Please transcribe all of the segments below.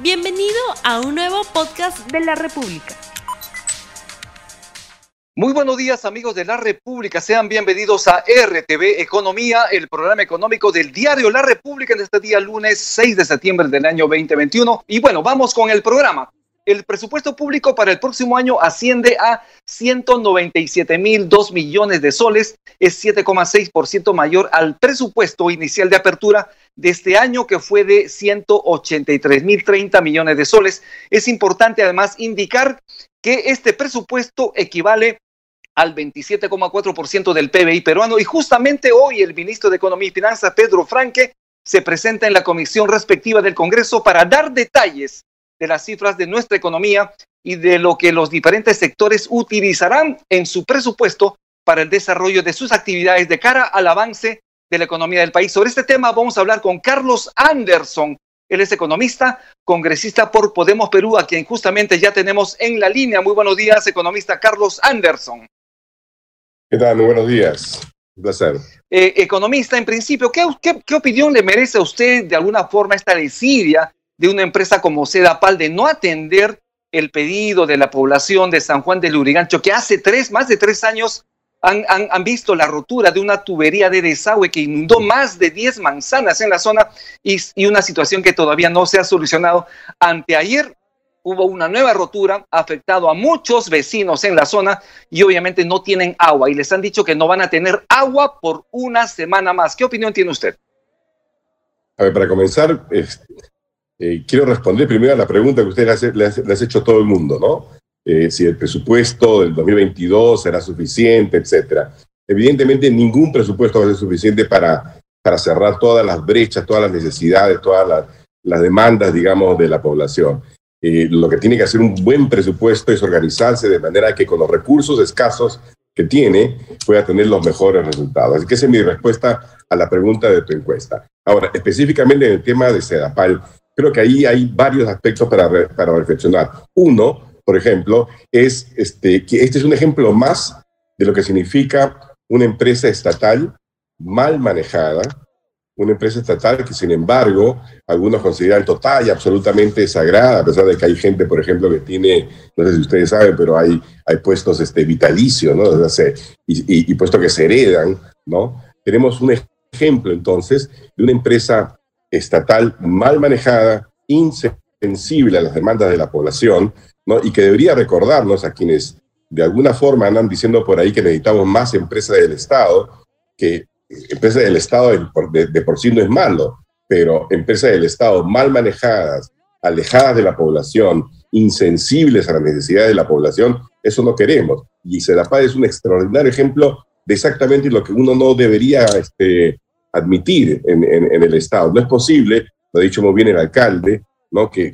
Bienvenido a un nuevo podcast de la República. Muy buenos días amigos de la República, sean bienvenidos a RTV Economía, el programa económico del diario La República en este día lunes 6 de septiembre del año 2021. Y bueno, vamos con el programa. El presupuesto público para el próximo año asciende a 197 mil 2 millones de soles, es 7,6% mayor al presupuesto inicial de apertura de este año que fue de 183 mil 30 millones de soles. Es importante además indicar que este presupuesto equivale al 27,4% del PBI peruano. Y justamente hoy el ministro de Economía y Finanzas, Pedro Franque, se presenta en la comisión respectiva del Congreso para dar detalles de las cifras de nuestra economía y de lo que los diferentes sectores utilizarán en su presupuesto para el desarrollo de sus actividades de cara al avance de la economía del país. Sobre este tema vamos a hablar con Carlos Anderson. Él es economista, congresista por Podemos Perú, a quien justamente ya tenemos en la línea. Muy buenos días, economista Carlos Anderson. ¿Qué tal? Muy buenos días. Un placer. Eh, economista, en principio, ¿qué, ¿qué, opinión le merece a usted de alguna forma esta desidia de una empresa como Sedapal de no atender el pedido de la población de San Juan del Lurigancho, que hace tres, más de tres años han, han, visto la rotura de una tubería de desagüe que inundó más de 10 manzanas en la zona y, una situación que todavía no se ha solucionado. Anteayer hubo una nueva rotura, afectado a muchos vecinos en la zona y obviamente no tienen agua y les han dicho que no van a tener agua por una semana más. ¿Qué opinión tiene usted? A ver, para comenzar, eh, quiero responder primero a la pregunta que usted le ha, hecho a todo el mundo, ¿no? Eh, si el presupuesto del 2022 será suficiente, etcétera. Evidentemente, ningún presupuesto va a ser suficiente para, para cerrar todas las brechas, todas las necesidades, todas las, las demandas, digamos, de la población. Eh, lo que tiene que hacer un buen presupuesto es organizarse de manera que con los recursos escasos que tiene pueda tener los mejores resultados. Así que esa es mi respuesta a la pregunta de tu encuesta. Ahora, específicamente en el tema de Sedapal, creo que ahí hay varios aspectos para, para reflexionar. Uno, por ejemplo, es este, que este es un ejemplo más de lo que significa una empresa estatal mal manejada, una empresa estatal que, sin embargo, algunos consideran total y absolutamente sagrada, a pesar de que hay gente, por ejemplo, que tiene, no sé si ustedes saben, pero hay, hay puestos este, vitalicios, ¿no? y, y, puestos que se heredan, ¿no? Tenemos un ejemplo, entonces, de una empresa estatal mal manejada, insensible a las demandas de la población, ¿no? Y que debería recordarnos a quienes de alguna forma andan diciendo por ahí que necesitamos más empresas del Estado, que empresas del Estado de, por sí no es malo, pero empresas del Estado mal manejadas, alejadas de la población, insensibles a las necesidades de la población, eso no queremos. Y Sedapad es un extraordinario ejemplo de exactamente lo que uno no debería este, admitir en, el Estado. No es posible, lo ha dicho muy bien el alcalde, ¿no? que,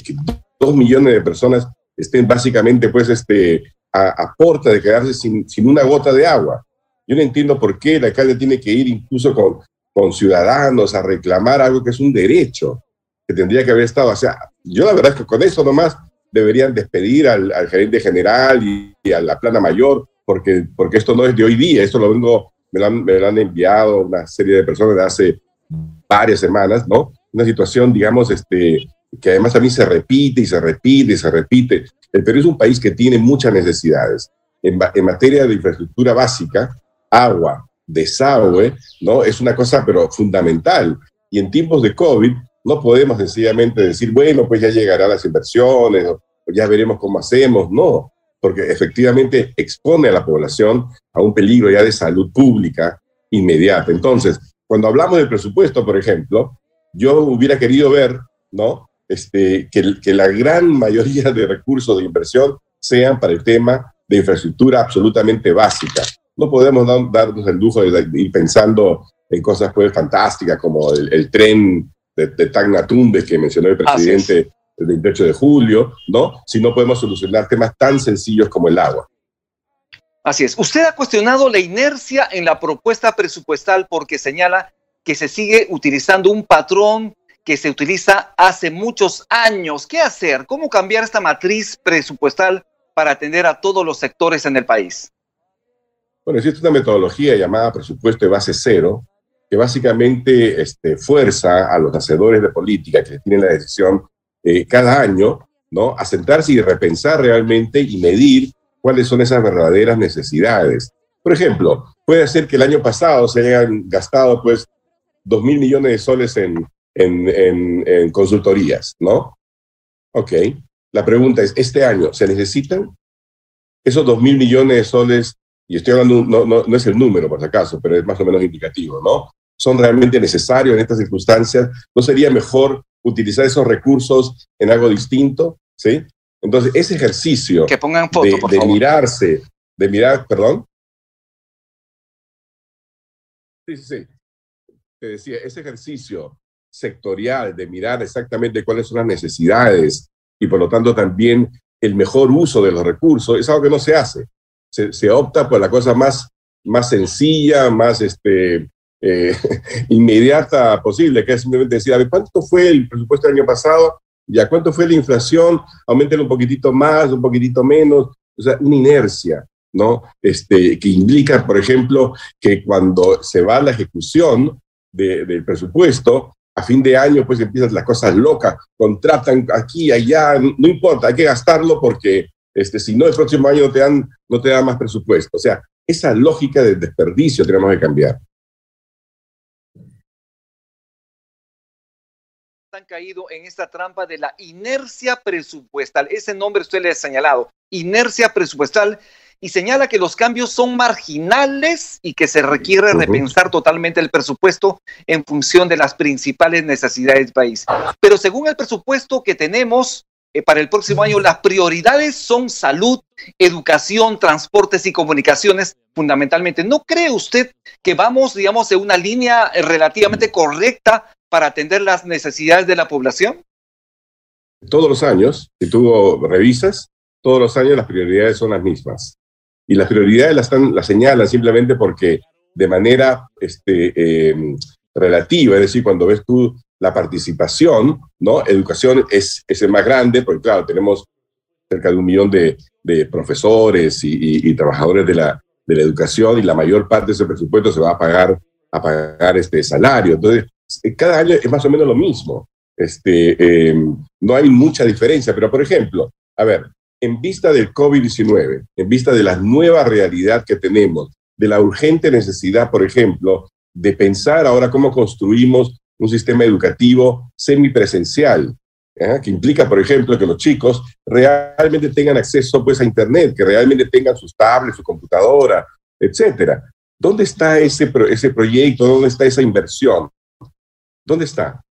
dos millones de personas estén básicamente pues, este, a, a porta de quedarse sin, sin una gota de agua. Yo no entiendo por qué el alcalde tiene que ir incluso con, con ciudadanos a reclamar algo que es un derecho que tendría que haber estado. O sea, yo la verdad es que con eso nomás deberían despedir al, gerente general y, a la plana mayor, porque, porque esto no es de hoy día, esto lo vengo, me lo, han, me lo han enviado una serie de personas de hace varias semanas, ¿no? Una situación, digamos, este, que además a mí se repite y se repite y se repite. El Perú es un país que tiene muchas necesidades. En, en materia de infraestructura básica, agua, desagüe, ¿no? Es una cosa, pero fundamental. Y en tiempos de COVID no podemos sencillamente decir, bueno, pues ya llegarán las inversiones, o ya veremos cómo hacemos. No, porque efectivamente expone a la población a un peligro ya de salud pública inmediata. Entonces, cuando hablamos del presupuesto, por ejemplo, yo hubiera querido ver, ¿no? Este, que, que la gran mayoría de recursos de inversión sean para el tema de infraestructura absolutamente básica no podemos darnos el lujo de, ir pensando en cosas pues fantásticas como el, tren de, de Tagnatumbe que mencionó el presidente el 28 de julio, ¿no? Si no podemos solucionar temas tan sencillos como el agua. Así es. Usted ha cuestionado la inercia en la propuesta presupuestal porque señala que se sigue utilizando un patrón que se utiliza hace muchos años. ¿Qué hacer? ¿Cómo cambiar esta matriz presupuestal para atender a todos los sectores en el país? Bueno, existe una metodología llamada presupuesto de base cero, que básicamente este, fuerza a los hacedores de política que tienen la decisión eh, cada año, ¿no? A y repensar realmente y medir cuáles son esas verdaderas necesidades. Por ejemplo, puede ser que el año pasado se hayan gastado pues dos mil millones de soles en, en, consultorías, ¿no? Ok. La pregunta es, ¿este año se necesitan? Esos dos mil millones de soles, y estoy hablando, no, no, no es el número por si acaso, pero es más o menos indicativo, ¿no? ¿Son realmente necesarios en estas circunstancias? ¿No sería mejor utilizar esos recursos en algo distinto? ¿Sí? Entonces, ese ejercicio que pongan foto, de, de mirarse, de mirar, perdón. Sí, sí, sí. Te decía, ese ejercicio sectorial de mirar exactamente cuáles son las necesidades y por lo tanto también el mejor uso de los recursos es algo que no se hace. Se, se opta por la cosa más, más sencilla, más este, eh, inmediata posible, que es simplemente decir, a ver, ¿cuánto fue el presupuesto del año pasado? ¿Ya cuánto fue la inflación? Aumenten un poquitito más, un poquitito menos. O sea, una inercia, ¿no? Este, que implica, por ejemplo, que cuando se va la ejecución del presupuesto, a fin de año, pues empiezan las cosas locas, contratan aquí, allá, no importa, hay que gastarlo porque este, si no, el próximo año no te, dan, no te dan más presupuesto. O sea, esa lógica del desperdicio tenemos que cambiar. Han caído en esta trampa de la inercia presupuestal. Ese nombre usted le ha señalado, inercia presupuestal, y señala que los cambios son marginales y que se requiere repensar totalmente el presupuesto en función de las principales necesidades del país. Pero según el presupuesto que tenemos eh, para el próximo año, las prioridades son salud, educación, transportes y comunicaciones fundamentalmente. ¿No cree usted que vamos, digamos, en una línea relativamente correcta para atender las necesidades de la población? Todos los años, si tú revisas, todos los años las prioridades son las mismas. Y las prioridades las, están, las señalan simplemente porque de manera este, em, relativa, es decir, cuando ves tú la participación, ¿no? Educación es, es el más grande, porque claro, tenemos cerca de un millón de, de profesores y, y, trabajadores de la, de la educación y la mayor parte de ese presupuesto se va a pagar, a pagar este salario. Entonces, cada año es más o menos lo mismo. Este, em, no hay mucha diferencia, pero por ejemplo, a ver, en vista del COVID-19, en vista de la nueva realidad que tenemos, de la urgente necesidad, por ejemplo, de pensar ahora cómo construimos un sistema educativo semipresencial, ¿eh? que implica, por ejemplo, que los chicos realmente tengan acceso pues, a Internet, que realmente tengan sus tablets, su computadora, etcétera. ¿Dónde está ese, ese proyecto? ¿Dónde está esa inversión? ¿Dónde está?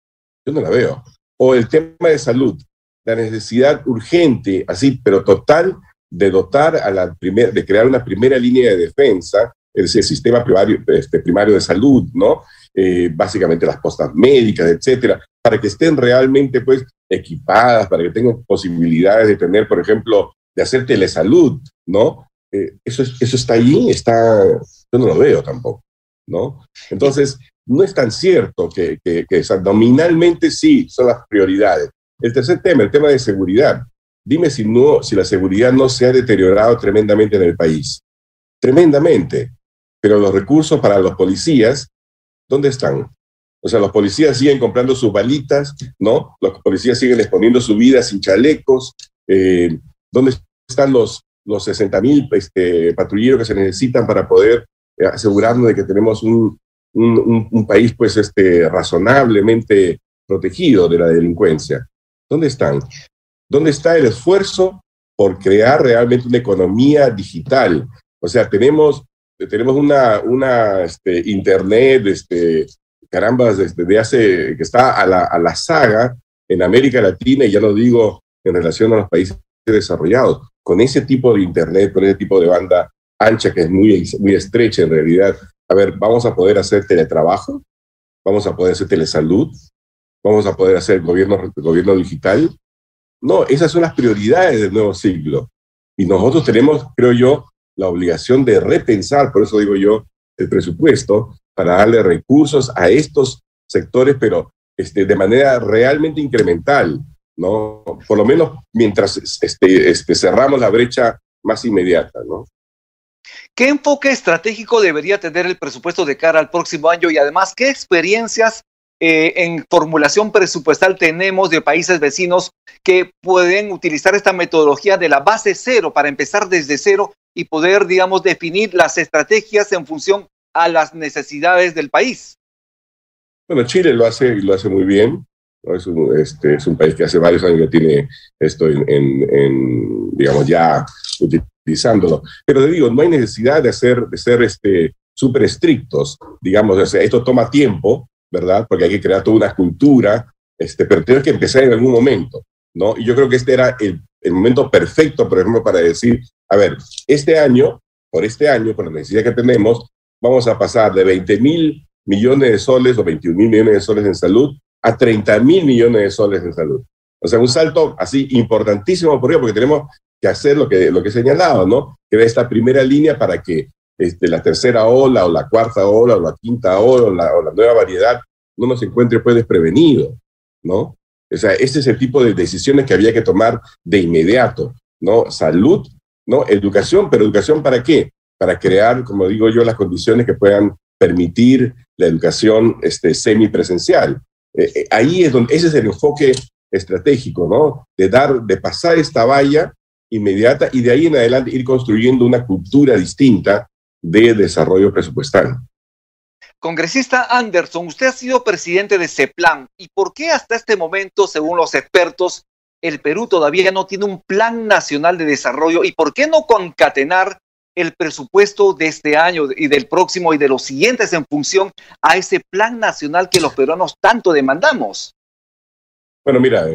Yo no la veo. O el tema de salud, la necesidad urgente, así, pero total, de dotar a la primer, de crear una primera línea de defensa, decir, el sistema primario, este, primario de salud, ¿no? Eh, básicamente las postas médicas, etcétera, para que estén realmente, pues, equipadas, para que tengan posibilidades de tener, por ejemplo, de hacer telesalud, ¿no? Eh, eso, eso está ahí, está, yo no lo veo tampoco, ¿no? Entonces, no es tan cierto que, que, que nominalmente sí son las prioridades. El tercer tema, el tema de seguridad. Dime si, no, si la seguridad no se ha deteriorado tremendamente en el país. Tremendamente. Pero los recursos para los policías, ¿dónde están? O sea, los policías siguen comprando sus balitas, ¿no? Los policías siguen exponiendo su vida sin chalecos. Eh, ¿Dónde están los, los 60 mil este, patrulleros que se necesitan para poder eh, asegurarnos de que tenemos un, un, país pues este, razonablemente protegido de la delincuencia. ¿Dónde están? ¿Dónde está el esfuerzo por crear realmente una economía digital? O sea, tenemos, tenemos una, una este, internet, este, caramba, desde de hace, que está a la, a la saga en América Latina, y ya lo digo en relación a los países desarrollados, con ese tipo de internet, con ese tipo de banda ancha que es muy, muy estrecha en realidad, a ver, vamos a poder hacer teletrabajo, vamos a poder hacer telesalud, vamos a poder hacer gobierno, gobierno digital. No, esas son las prioridades del nuevo siglo. Y nosotros tenemos, creo yo, la obligación de repensar, por eso digo yo, el presupuesto para darle recursos a estos sectores, pero este, de manera realmente incremental, ¿no? Por lo menos mientras este, este, cerramos la brecha más inmediata, ¿no? ¿Qué enfoque estratégico debería tener el presupuesto de cara al próximo año y además qué experiencias eh, en formulación presupuestal tenemos de países vecinos que pueden utilizar esta metodología de la base cero para empezar desde cero y poder, digamos, definir las estrategias en función a las necesidades del país. Bueno, Chile lo hace y lo hace muy bien. Es, un, este, es un país que hace varios años que tiene esto en, digamos, ya utilizándolo. Pero te digo, no hay necesidad de, hacer, de ser este, súper estrictos, digamos, esto toma tiempo, ¿verdad? Porque hay que crear toda una cultura, este, pero tenemos que empezar en algún momento, ¿no? Y yo creo que este era el, el momento perfecto, por ejemplo, para decir, a ver, este año, por este año, con la necesidad que tenemos, vamos a pasar de 20 mil millones de soles o 21 mil millones de soles en salud a 30 mil millones de soles en salud. O sea, un salto así importantísimo, ¿por qué? Porque tenemos que hacer lo que, lo que he señalado, ¿no? Que esta primera línea para que este, la tercera ola o la cuarta ola o la quinta ola o la, o la nueva variedad no nos encuentre pues desprevenido, ¿no? O sea, este es el tipo de decisiones que había que tomar de inmediato, ¿no? Salud, ¿no? Educación, pero educación para qué? Para crear, como digo yo, las condiciones que puedan permitir la educación este, semipresencial. Eh, eh, ahí es donde, ese es el enfoque estratégico, ¿no? De dar, de pasar esta valla inmediata y de ahí en adelante ir construyendo una cultura distinta de desarrollo presupuestal. Congresista Anderson, usted ha sido presidente de CEPLAN. ¿Y por qué hasta este momento, según los expertos, el Perú todavía no tiene un plan nacional de desarrollo? ¿Y por qué no concatenar el presupuesto de este año y del próximo y de los siguientes en función a ese plan nacional que los peruanos tanto demandamos? Bueno, mira,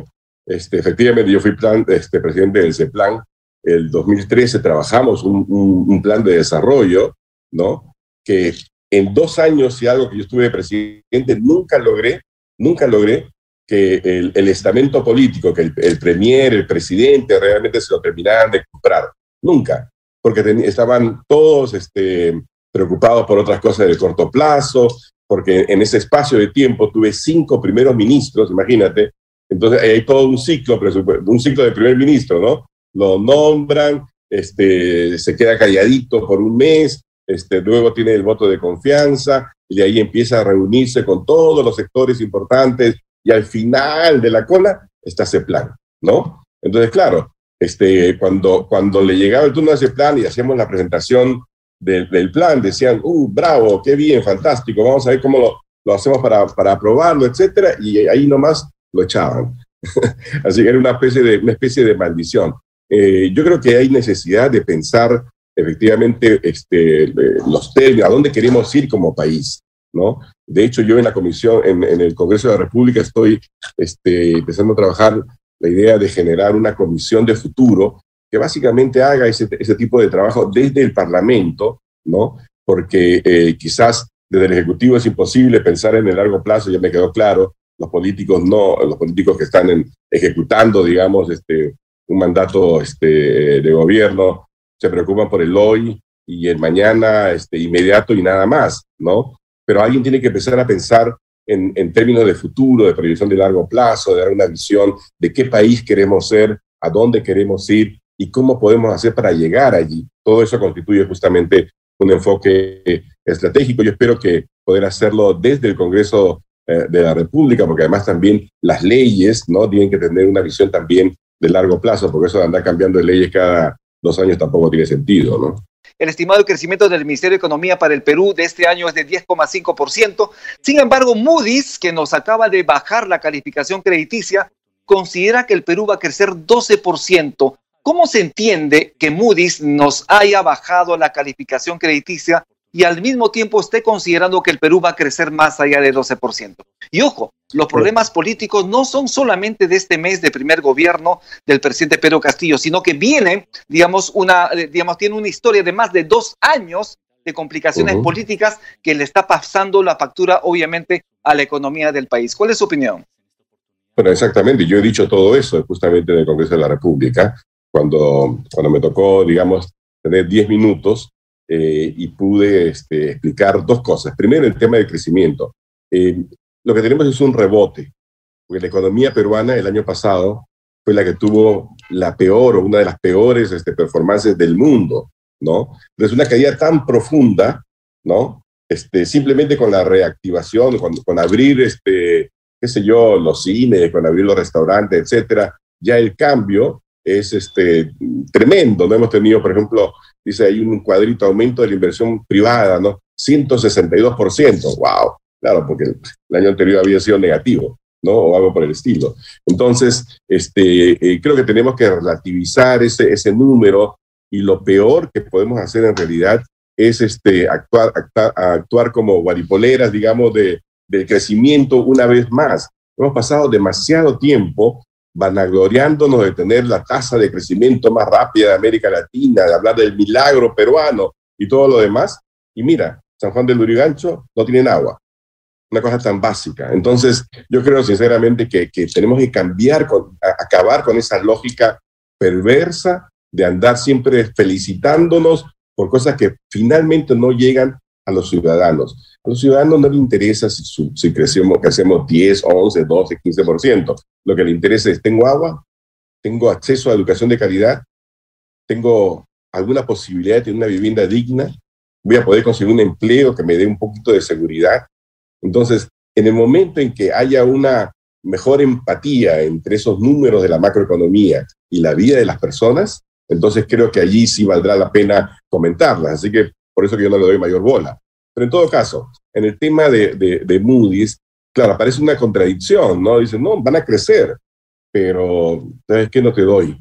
este, efectivamente yo fui plan, este, presidente del CEPLAN. El 2013 trabajamos un, un, un plan de desarrollo ¿no? Que en dos años y algo que yo estuve presidente, nunca logré, nunca logré que el, el estamento político, que el, el, premier, el presidente, realmente se lo terminaran de comprar. Nunca, porque estaban todos este, preocupados por otras cosas de corto plazo, porque en ese espacio de tiempo tuve cinco primeros ministros, imagínate, entonces hay todo un ciclo, un ciclo de primer ministro, ¿no? Lo nombran, este, se queda calladito por un mes, este, luego tiene el voto de confianza y de ahí empieza a reunirse con todos los sectores importantes y al final de la cola está ese plan, ¿no? Entonces, claro, este, cuando, cuando le llegaba el turno a ese plan y hacíamos la presentación del, del plan, decían, uh, bravo, qué bien, fantástico, vamos a ver cómo lo, lo hacemos para, para aprobarlo, etcétera, y ahí nomás lo echaban. Así que era una especie de, una especie de maldición. Eh, yo creo que hay necesidad de pensar efectivamente este, los términos, a dónde queremos ir como país. ¿no? De hecho, yo en la comisión, en, en el Congreso de la República, estoy este, empezando a trabajar la idea de generar una comisión de futuro que básicamente haga ese, ese tipo de trabajo desde el Parlamento, ¿no? Porque eh, quizás desde el Ejecutivo es imposible pensar en el largo plazo, ya me quedó claro, los políticos no, los políticos que están en, ejecutando, digamos, este, un mandato este, de gobierno, se preocupan por el hoy y el mañana este, inmediato y nada más, ¿no? Pero alguien tiene que empezar a pensar en, en, términos de futuro, de proyección de largo plazo, de dar una visión de qué país queremos ser, a dónde queremos ir y cómo podemos hacer para llegar allí. Todo eso constituye justamente un enfoque estratégico. Yo espero que poder hacerlo desde el Congreso eh, de la República, porque además también las leyes no tienen que tener una visión también de largo plazo, porque eso de andar cambiando de leyes cada dos años tampoco tiene sentido, ¿no? El estimado crecimiento del Ministerio de Economía para el Perú de este año es de 10,5%. Sin embargo, Moody's, que nos acaba de bajar la calificación crediticia, considera que el Perú va a crecer 12%. ¿Cómo se entiende que Moody's nos haya bajado la calificación crediticia y al mismo tiempo esté considerando que el Perú va a crecer más allá de 12%. Y ojo, los problemas políticos no son solamente de este mes de primer gobierno del presidente Pedro Castillo, sino que vienen, digamos, una, eh, digamos, tiene una historia de más de dos años de complicaciones uh -huh. políticas que le está pasando la factura, obviamente, a la economía del país. ¿Cuál es su opinión? Bueno, exactamente. Yo he dicho todo eso justamente en el Congreso de la República, cuando, cuando me tocó, digamos, tener 10 minutos eh, y pude este, explicar dos cosas. Primero, el tema del crecimiento. Eh, lo que tenemos es un rebote, porque la economía peruana el año pasado fue la que tuvo la peor o una de las peores este, performances del mundo, ¿no? Pero es una caída tan profunda, ¿no? este, simplemente con la reactivación, con, con abrir, este, qué sé yo, los cines, con abrir los restaurantes, etcétera, ya el cambio es este, tremendo. No hemos tenido, por ejemplo, dice hay un cuadrito aumento de la inversión privada, ¿no? 162%. ¡Wow! Claro, porque el, año anterior había sido negativo, ¿no? O algo por el estilo. Entonces, este, eh, creo que tenemos que relativizar ese, ese número y lo peor que podemos hacer en realidad es este, actuar, actuar, actuar como guaripoleras, digamos, de, del crecimiento una vez más. Hemos pasado demasiado tiempo vanagloriándonos de tener la tasa de crecimiento más rápida de América Latina, de hablar del milagro peruano y todo lo demás. Y mira, San Juan del Lurigancho no tienen agua. Una cosa tan básica. Entonces, yo creo sinceramente que, que tenemos que cambiar, acabar con esa lógica perversa de andar siempre felicitándonos por cosas que finalmente no llegan a los ciudadanos. A los ciudadanos no les interesa si, si crecemos, que hacemos 10, 11, 12, 15%. Lo que les interesa es, ¿tengo agua? ¿Tengo acceso a educación de calidad? ¿Tengo alguna posibilidad de tener una vivienda digna? ¿Voy a poder conseguir un empleo que me dé un poquito de seguridad? Entonces, en el momento en que haya una mejor empatía entre esos números de la macroeconomía y la vida de las personas, entonces creo que allí sí valdrá la pena comentarlas. Así que por eso que yo no le doy mayor bola. Pero en todo caso, en el tema de, de, Moody's, claro, aparece una contradicción, ¿no? Dicen, no, van a crecer, pero ¿sabes qué? No te doy.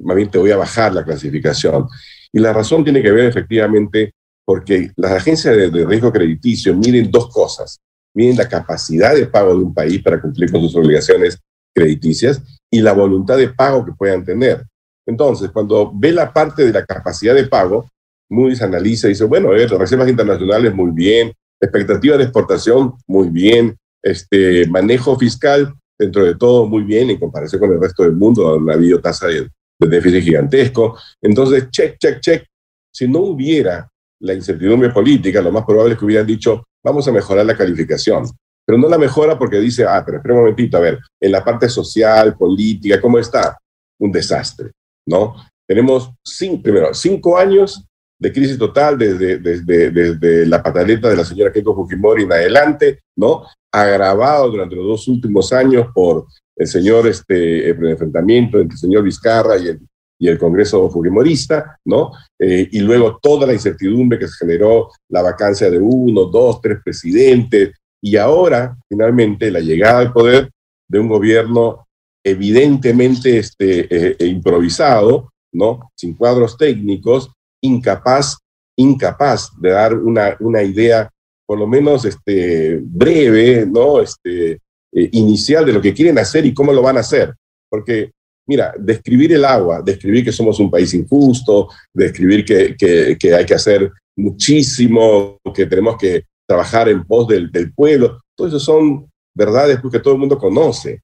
Más bien te voy a bajar la clasificación. Y la razón tiene que ver efectivamente porque las agencias de, de riesgo crediticio miden dos cosas. Miden la capacidad de pago de un país para cumplir con sus obligaciones crediticias y la voluntad de pago que puedan tener. Entonces, cuando ve la parte de la capacidad de pago, Moody's analiza y dice, bueno, las reservas internacionales muy bien, expectativa de exportación muy bien, este manejo fiscal dentro de todo muy bien en comparación con el resto del mundo, donde ha habido tasa de, de déficit gigantesco. Entonces, check, check, check. Si no hubiera la incertidumbre política, lo más probable es que hubieran dicho, vamos a mejorar la calificación. Pero no la mejora porque dice, ah, pero espera un momentito, a ver, en la parte social, política, ¿cómo está? Un desastre, ¿no? Tenemos, cinco, primero, cinco años de crisis total desde, desde, desde, la pataleta de la señora Keiko Fujimori en adelante, ¿no? Agravado durante los dos últimos años por el señor, este, el enfrentamiento entre el señor Vizcarra y el, y el Congreso Fujimorista, ¿no? Eh, y luego toda la incertidumbre que se generó, la vacancia de uno, dos, tres presidentes, y ahora, finalmente, la llegada al poder de un gobierno evidentemente este, eh, improvisado, ¿no? Sin cuadros técnicos, incapaz, incapaz de dar una, una idea, por lo menos este, breve, ¿no? Este, eh, inicial de lo que quieren hacer y cómo lo van a hacer. Porque, mira, describir el agua, describir que somos un país injusto, describir que, que, que hay que hacer muchísimo, que tenemos que trabajar en pos del, del pueblo, todo eso son verdades que todo el mundo conoce,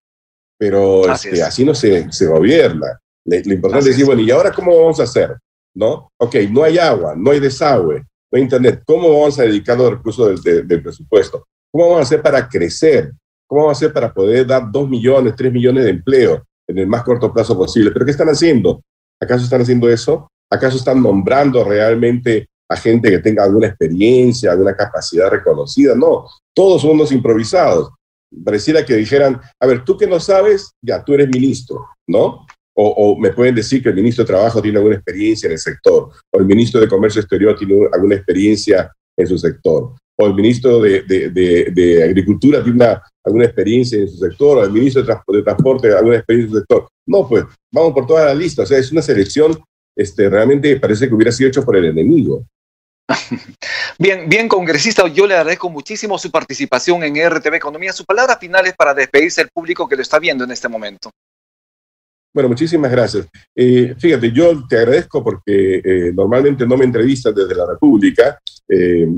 pero así, este, así no se, se gobierna. Lo, importante es decir, bueno, ¿y ahora cómo vamos a hacer? ¿No? Ok, no hay agua, no hay desagüe, no hay internet. ¿Cómo vamos a dedicar los recursos del, presupuesto? ¿Cómo vamos a hacer para crecer? ¿Cómo vamos a hacer para poder dar dos millones, tres millones de empleo en el más corto plazo posible? ¿Pero qué están haciendo? ¿Acaso están haciendo eso? ¿Acaso están nombrando realmente a gente que tenga alguna experiencia, alguna capacidad reconocida? No, todos son unos improvisados. Pareciera que dijeran, a ver, tú que no sabes, ya, tú eres ministro, ¿no? O, me pueden decir que el ministro de Trabajo tiene alguna experiencia en el sector, o el ministro de Comercio Exterior tiene alguna experiencia en su sector, o el ministro de, Agricultura tiene alguna experiencia en su sector, o el ministro de, Transporte alguna experiencia en su sector. No, pues vamos por toda la lista. O sea, es una selección, este, realmente parece que hubiera sido hecho por el enemigo. Bien, bien, congresista, yo le agradezco muchísimo su participación en RTV Economía. Su palabra final es para despedirse del público que lo está viendo en este momento. Bueno, muchísimas gracias. Eh, fíjate, yo te agradezco porque eh, normalmente no me entrevistas desde la República, eh,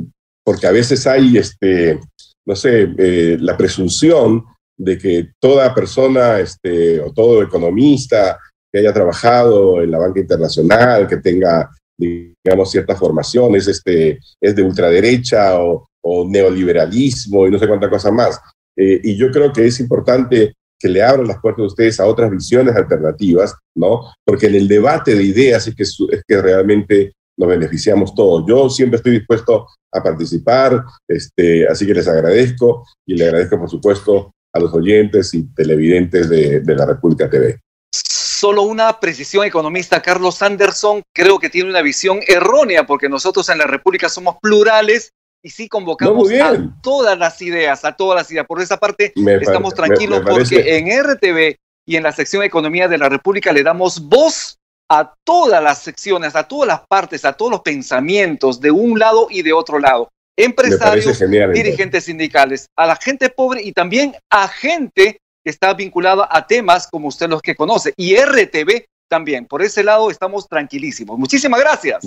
porque a veces hay, este, no sé, eh, la presunción de que toda persona este, o todo economista que haya trabajado en la banca internacional, que tenga, digamos, ciertas formaciones, este, es de ultraderecha o, o neoliberalismo y no sé cuánta cosa más. y yo creo que es importante que le abran las puertas a ustedes a otras visiones alternativas, ¿no? Porque en el debate de ideas es que, es que realmente nos beneficiamos todos. Yo siempre estoy dispuesto a participar, este, así que les agradezco y le agradezco, por supuesto, a los oyentes y televidentes de, de la República TV. Solo una precisión economista, Carlos Anderson, creo que tiene una visión errónea porque nosotros en la República somos plurales y sí convocamos a todas las ideas, a todas las ideas. Por esa parte estamos tranquilos porque en RTV y en la sección Economía de la República le damos voz a todas las secciones, a todas las partes, a todos los pensamientos de un lado y de otro lado. Empresarios, dirigentes sindicales, a la gente pobre y también a gente que está vinculada a temas como usted los que conoce. Y RTV también. Por ese lado estamos tranquilísimos. Muchísimas gracias.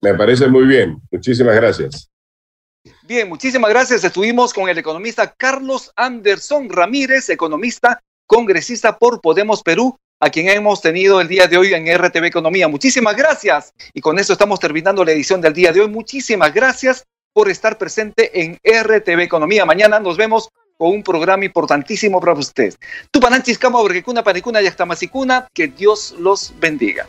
me parece muy bien. Muchísimas gracias. Bien, muchísimas gracias. Estuvimos con el economista Carlos Anderson Ramírez, economista, congresista por Podemos Perú, a quien hemos tenido el día de hoy en RTV Economía. Muchísimas gracias. Y con eso estamos terminando la edición del día de hoy. Muchísimas gracias por estar presente en RTV Economía. Mañana nos vemos con un programa importantísimo para usted. Tupananchis, Cama, Panicuna, Panicuna, Yactamasicuna, que Dios los bendiga.